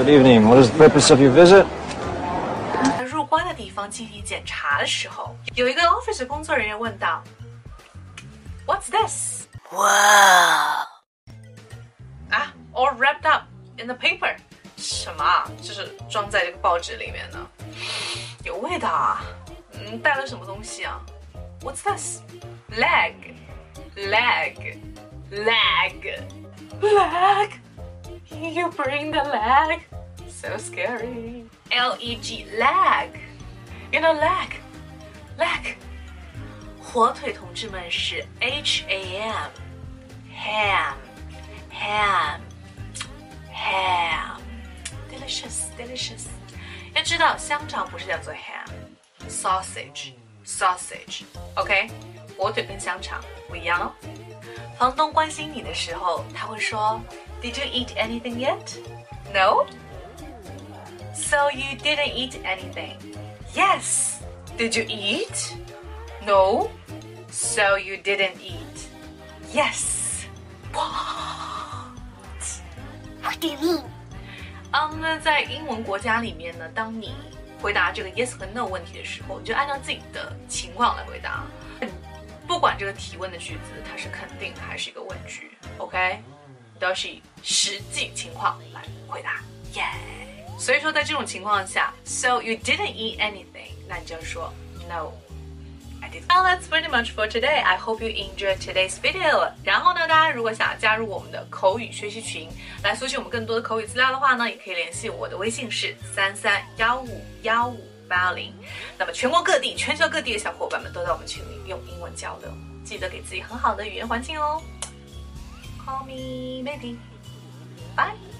Good evening. What is the purpose of your visit? 入关的地方进行检查的时候，有一个 office 工作人员问道：“What's this？” 哇！啊，all wrapped up in the paper，什么啊？就是装在这个报纸里面的，有味道啊！嗯，带了什么东西啊？What's this？Leg, leg, leg, leg. You bring the leg. So scary. L E G leg. You know leg, leg. 火腿同志们是 H A M, ham, ham, ham. Delicious, delicious. 要知道香肠不是叫做 ham, sausage, sausage. OK，火腿跟香肠不一样哦。房东关心你的时候，他会说 ，Did you eat anything yet? No. So you didn't eat anything. Yes. Did you eat? No. So you didn't eat. Yes. What do you mean? 嗯，那在英文国家里面呢，当你回答这个 yes 和 no 问题的时候，你就按照自己的情况来回答。不管这个提问的句子它是肯定还是一个问句，OK， 都是以实际情况来回答。耶、所以说，在这种情况下，So you didn't eat anything，那你就要说 No。Well, that's pretty much for today. I hope you enjoyed today's video. 然后呢，大家如果想要加入我们的口语学习群，来索取我们更多的口语资料的话呢，也可以联系我的微信是三三幺五幺五八零。那么全国各地、全球各地的小伙伴们都在我们群里用英文交流，记得给自己很好的语言环境哦。Call me maybe. Bye.